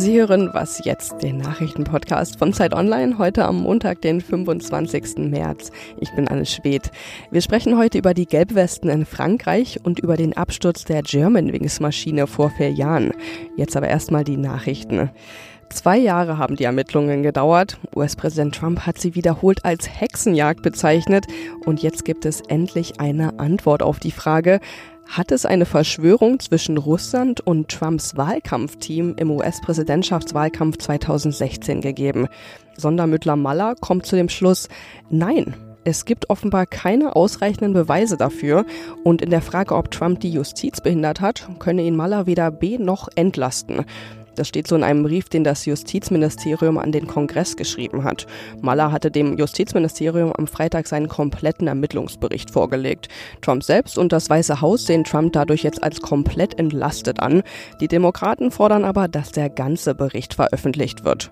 Sie hören Was jetzt, den Nachrichtenpodcast von Zeit Online, heute am Montag, den 25. März. Ich bin Anne Schwedt. Wir sprechen heute über die Gelbwesten in Frankreich und über den Absturz der Germanwings-Maschine vor vier Jahren. Jetzt aber erstmal die Nachrichten. Zwei Jahre haben die Ermittlungen gedauert. US-Präsident Trump hat sie wiederholt als Hexenjagd bezeichnet. Und jetzt gibt es endlich eine Antwort auf die Frage, hat es eine Verschwörung zwischen Russland und Trumps Wahlkampfteam im US-Präsidentschaftswahlkampf 2016 gegeben. Sondermüttler Maller kommt zu dem Schluss, nein, es gibt offenbar keine ausreichenden Beweise dafür und in der Frage, ob Trump die Justiz behindert hat, könne ihn Maller weder B noch entlasten. Das steht so in einem Brief, den das Justizministerium an den Kongress geschrieben hat. Maller hatte dem Justizministerium am Freitag seinen kompletten Ermittlungsbericht vorgelegt. Trump selbst und das Weiße Haus sehen Trump dadurch jetzt als komplett entlastet an. Die Demokraten fordern aber, dass der ganze Bericht veröffentlicht wird.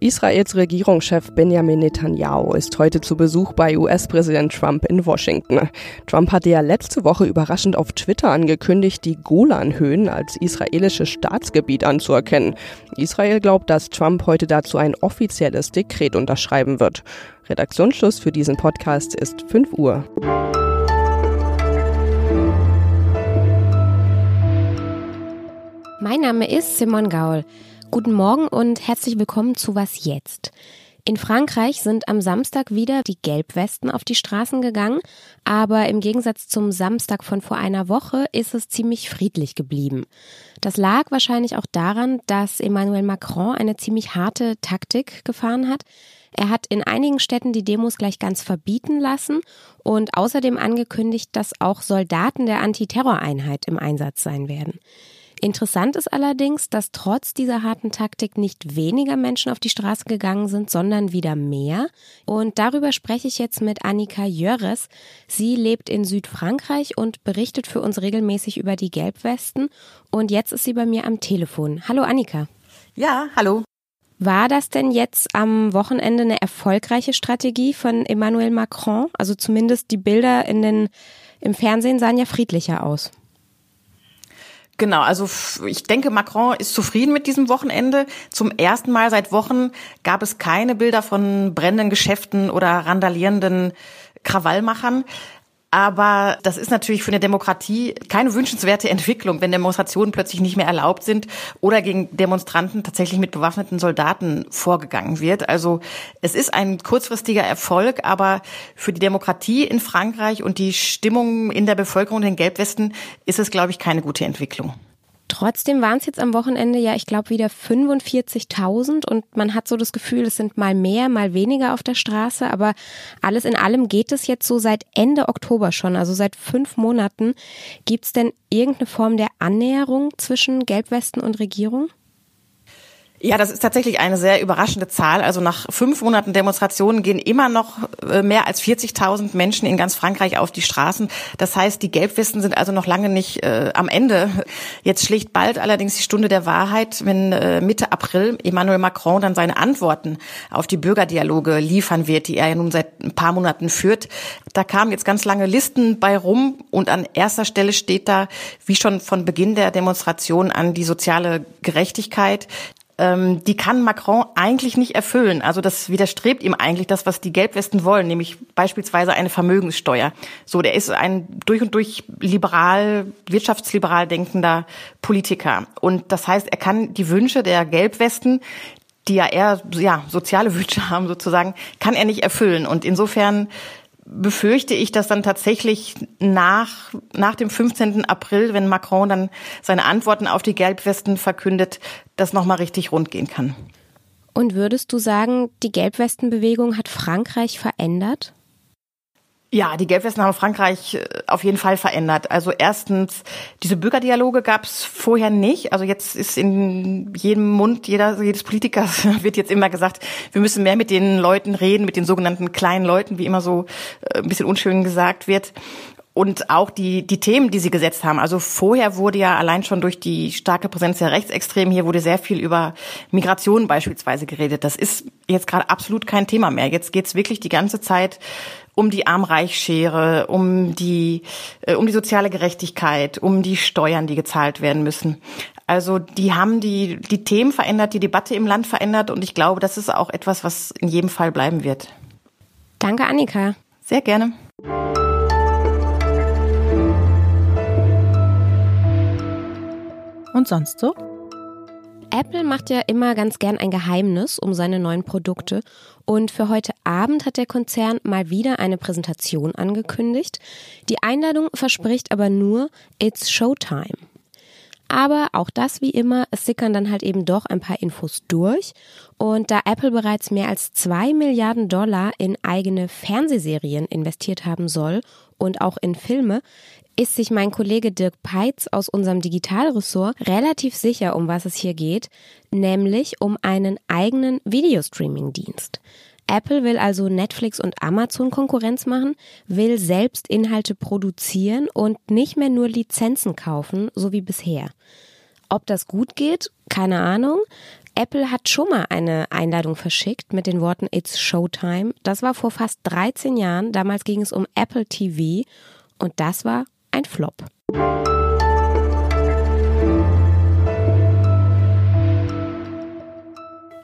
Israels Regierungschef Benjamin Netanyahu ist heute zu Besuch bei US-Präsident Trump in Washington. Trump hatte ja letzte Woche überraschend auf Twitter angekündigt, die Golanhöhen als israelisches Staatsgebiet anzuerkennen. Israel glaubt, dass Trump heute dazu ein offizielles Dekret unterschreiben wird. Redaktionsschluss für diesen Podcast ist 5 Uhr. Mein Name ist Simon Gaul. Guten Morgen und herzlich willkommen zu Was jetzt? In Frankreich sind am Samstag wieder die Gelbwesten auf die Straßen gegangen, aber im Gegensatz zum Samstag von vor einer Woche ist es ziemlich friedlich geblieben. Das lag wahrscheinlich auch daran, dass Emmanuel Macron eine ziemlich harte Taktik gefahren hat. Er hat in einigen Städten die Demos gleich ganz verbieten lassen und außerdem angekündigt, dass auch Soldaten der Antiterroreinheit im Einsatz sein werden. Interessant ist allerdings, dass trotz dieser harten Taktik nicht weniger Menschen auf die Straße gegangen sind, sondern wieder mehr. Und darüber spreche ich jetzt mit Annika Jöres. Sie lebt in Südfrankreich und berichtet für uns regelmäßig über die Gelbwesten. Und jetzt ist sie bei mir am Telefon. Hallo Annika. Ja, hallo. War das denn jetzt am Wochenende eine erfolgreiche Strategie von Emmanuel Macron? Also zumindest die Bilder in den, im Fernsehen sahen ja friedlicher aus. Genau, also ich denke, Macron ist zufrieden mit diesem Wochenende. Zum ersten Mal seit Wochen gab es keine Bilder von brennenden Geschäften oder randalierenden Krawallmachern. Aber das ist natürlich für eine Demokratie keine wünschenswerte Entwicklung, wenn Demonstrationen plötzlich nicht mehr erlaubt sind oder gegen Demonstranten tatsächlich mit bewaffneten Soldaten vorgegangen wird. Also es ist ein kurzfristiger Erfolg, aber für die Demokratie in Frankreich und die Stimmung in der Bevölkerung, den Gelbwesten, ist es, glaube ich, keine gute Entwicklung. Trotzdem waren es jetzt am Wochenende ja, ich glaube, wieder 45.000 und man hat so das Gefühl, es sind mal mehr, mal weniger auf der Straße, aber alles in allem geht es jetzt so seit Ende Oktober schon, also seit fünf Monaten. Gibt es denn irgendeine Form der Annäherung zwischen Gelbwesten und Regierung? Ja, das ist tatsächlich eine sehr überraschende Zahl. Also nach fünf Monaten Demonstrationen gehen immer noch äh, mehr als 40.000 Menschen in ganz Frankreich auf die Straßen. Das heißt, die Gelbwesten sind also noch lange nicht äh, am Ende. Jetzt schlägt bald allerdings die Stunde der Wahrheit, wenn äh, Mitte April Emmanuel Macron dann seine Antworten auf die Bürgerdialoge liefern wird, die er ja nun seit ein paar Monaten führt. Da kamen jetzt ganz lange Listen bei rum und an erster Stelle steht da, wie schon von Beginn der Demonstration an, die soziale Gerechtigkeit, ähm, die kann Macron eigentlich nicht erfüllen. Also das widerstrebt ihm eigentlich das, was die Gelbwesten wollen, nämlich beispielsweise eine Vermögenssteuer. So, der ist ein durch und durch liberal, wirtschaftsliberal denkender Politiker. Und das heißt, er kann die Wünsche der Gelbwesten die ja eher ja, soziale Wünsche haben sozusagen, kann er nicht erfüllen. Und insofern befürchte ich, dass dann tatsächlich nach, nach dem 15. April, wenn Macron dann seine Antworten auf die Gelbwesten verkündet, das nochmal richtig rund gehen kann. Und würdest du sagen, die Gelbwestenbewegung hat Frankreich verändert? Ja, die Gelbwesten haben Frankreich äh, auf jeden Fall verändert. Also erstens, diese Bürgerdialoge gab es vorher nicht. Also jetzt ist in jedem Mund jeder, jedes Politikers wird jetzt immer gesagt, wir müssen mehr mit den Leuten reden, mit den sogenannten kleinen Leuten, wie immer so äh, ein bisschen unschön gesagt wird und auch die, die Themen, die sie gesetzt haben. Also vorher wurde ja allein schon durch die starke Präsenz der Rechtsextremen hier wurde sehr viel über Migration beispielsweise geredet. Das ist jetzt gerade absolut kein Thema mehr. Jetzt geht's wirklich die ganze Zeit um die Arm-Reich-Schere, um die, äh, um die soziale Gerechtigkeit, um die Steuern, die gezahlt werden müssen. Also die haben die, die Themen verändert, die Debatte im Land verändert und ich glaube, das ist auch etwas, was in jedem Fall bleiben wird. Danke, Annika. Sehr gerne. Und sonst so? Apple macht ja immer ganz gern ein Geheimnis um seine neuen Produkte und für heute Abend hat der Konzern mal wieder eine Präsentation angekündigt. Die Einladung verspricht aber nur It's Showtime. Aber auch das wie immer, es sickern dann halt eben doch ein paar Infos durch. Und da Apple bereits mehr als zwei Milliarden Dollar in eigene Fernsehserien investiert haben soll und auch in Filme, ist sich mein Kollege Dirk Peitz aus unserem Digitalressort relativ sicher, um was es hier geht, nämlich um einen eigenen Videostreaming-Dienst. Apple will also Netflix und Amazon Konkurrenz machen, will selbst Inhalte produzieren und nicht mehr nur Lizenzen kaufen, so wie bisher. Ob das gut geht, keine Ahnung. Apple hat schon mal eine Einladung verschickt mit den Worten It's Showtime. Das war vor fast 13 Jahren. Damals ging es um Apple TV und das war ein Flop.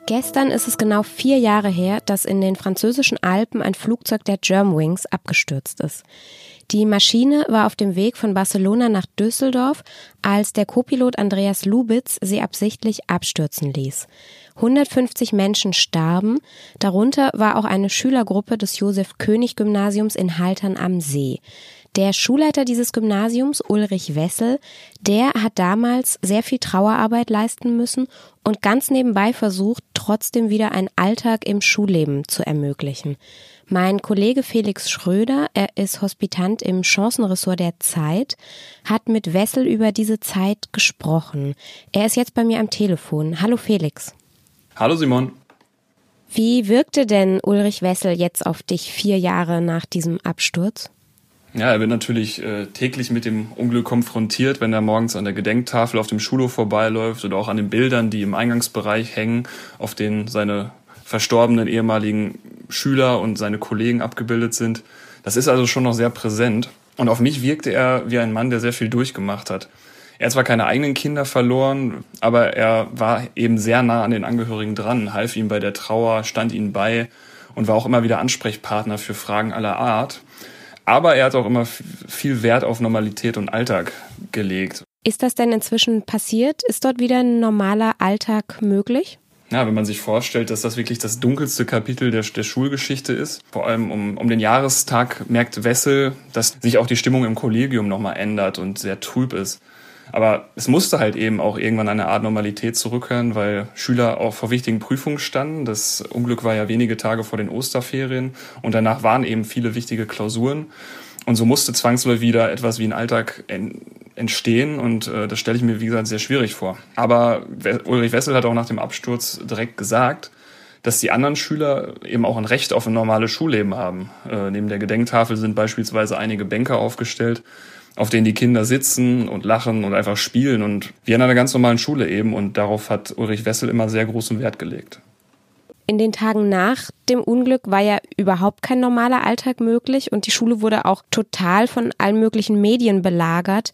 Gestern ist es genau vier Jahre her, dass in den französischen Alpen ein Flugzeug der Germanwings abgestürzt ist. Die Maschine war auf dem Weg von Barcelona nach Düsseldorf, als der Copilot Andreas Lubitz sie absichtlich abstürzen ließ. 150 Menschen starben, darunter war auch eine Schülergruppe des Josef König Gymnasiums in Haltern am See. Der Schulleiter dieses Gymnasiums, Ulrich Wessel, der hat damals sehr viel Trauerarbeit leisten müssen und ganz nebenbei versucht, trotzdem wieder einen Alltag im Schulleben zu ermöglichen. Mein Kollege Felix Schröder, er ist Hospitant im Chancenressort der Zeit, hat mit Wessel über diese Zeit gesprochen. Er ist jetzt bei mir am Telefon. Hallo Felix. Hallo Simon. Wie wirkte denn Ulrich Wessel jetzt auf dich vier Jahre nach diesem Absturz? Ja, er wird natürlich äh, täglich mit dem Unglück konfrontiert, wenn er morgens an der Gedenktafel auf dem Schulhof vorbeiläuft oder auch an den Bildern, die im Eingangsbereich hängen, auf denen seine verstorbenen ehemaligen Schüler und seine Kollegen abgebildet sind. Das ist also schon noch sehr präsent. Und auf mich wirkte er wie ein Mann, der sehr viel durchgemacht hat. Er hat zwar keine eigenen Kinder verloren, aber er war eben sehr nah an den Angehörigen dran, half ihm bei der Trauer, stand ihnen bei und war auch immer wieder Ansprechpartner für Fragen aller Art. Aber er hat auch immer viel Wert auf Normalität und Alltag gelegt. Ist das denn inzwischen passiert? Ist dort wieder ein normaler Alltag möglich? Ja, wenn man sich vorstellt, dass das wirklich das dunkelste Kapitel der, der Schulgeschichte ist, vor allem um, um den Jahrestag merkt Wessel, dass sich auch die Stimmung im Kollegium nochmal ändert und sehr trüb ist. Aber es musste halt eben auch irgendwann eine Art Normalität zurückkehren, weil Schüler auch vor wichtigen Prüfungen standen. Das Unglück war ja wenige Tage vor den Osterferien und danach waren eben viele wichtige Klausuren. Und so musste zwangsläufig wieder etwas wie ein Alltag entstehen und äh, das stelle ich mir, wie gesagt, sehr schwierig vor. Aber Ulrich Wessel hat auch nach dem Absturz direkt gesagt, dass die anderen Schüler eben auch ein Recht auf ein normales Schulleben haben. Äh, neben der Gedenktafel sind beispielsweise einige Bänke aufgestellt, auf denen die Kinder sitzen und lachen und einfach spielen und wie an einer ganz normalen Schule eben. Und darauf hat Ulrich Wessel immer sehr großen Wert gelegt. In den Tagen nach dem Unglück war ja überhaupt kein normaler Alltag möglich und die Schule wurde auch total von allen möglichen Medien belagert.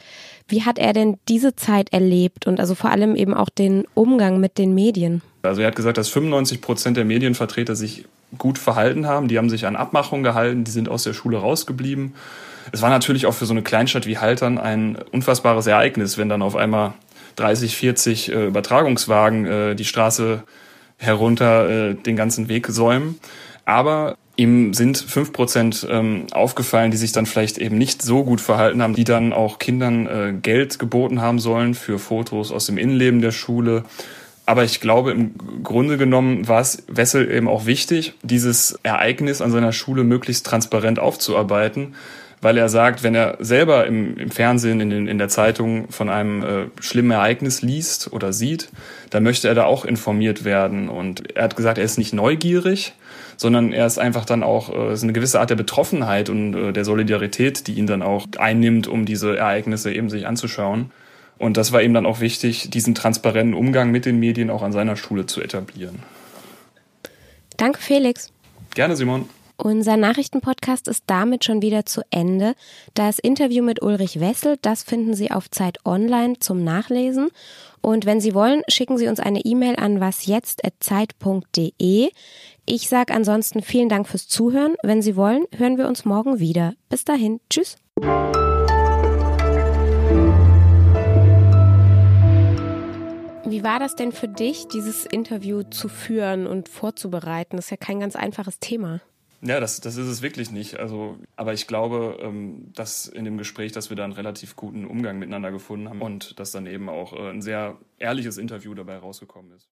Wie hat er denn diese Zeit erlebt und also vor allem eben auch den Umgang mit den Medien? Also er hat gesagt, dass 95 Prozent der Medienvertreter sich gut verhalten haben. Die haben sich an Abmachungen gehalten, die sind aus der Schule rausgeblieben. Es war natürlich auch für so eine Kleinstadt wie Haltern ein unfassbares Ereignis, wenn dann auf einmal 30, 40 äh, Übertragungswagen äh, die Straße herunter äh, den ganzen Weg säumen. Aber ihm sind fünf Prozent ähm, aufgefallen, die sich dann vielleicht eben nicht so gut verhalten haben, die dann auch Kindern äh, Geld geboten haben sollen für Fotos aus dem Innenleben der Schule. Aber ich glaube, im Grunde genommen war es Wessel eben auch wichtig, dieses Ereignis an seiner Schule möglichst transparent aufzuarbeiten, weil er sagt, wenn er selber im, im Fernsehen, in, den, in der Zeitung von einem äh, schlimmen Ereignis liest oder sieht, dann möchte er da auch informiert werden. Und er hat gesagt, er ist nicht neugierig, sondern er ist einfach dann auch äh, ist eine gewisse Art der Betroffenheit und äh, der Solidarität, die ihn dann auch einnimmt, um diese Ereignisse eben sich anzuschauen. Und das war ihm dann auch wichtig, diesen transparenten Umgang mit den Medien auch an seiner Schule zu etablieren. Danke, Felix. Gerne, Simon. Unser Nachrichtenpodcast ist damit schon wieder zu Ende. Das Interview mit Ulrich Wessel, das finden Sie auf Zeit Online zum Nachlesen. Und wenn Sie wollen, schicken Sie uns eine E-Mail an wasjetzt.zeit.de. Ich sage ansonsten vielen Dank fürs Zuhören. Wenn Sie wollen, hören wir uns morgen wieder. Bis dahin. Tschüss. Wie war das denn für dich, dieses Interview zu führen und vorzubereiten? Das ist ja kein ganz einfaches Thema. Ja, das, das ist es wirklich nicht. Also, aber ich glaube, ähm, dass in dem Gespräch, dass wir da einen relativ guten Umgang miteinander gefunden haben und dass dann eben auch äh, ein sehr ehrliches Interview dabei rausgekommen ist.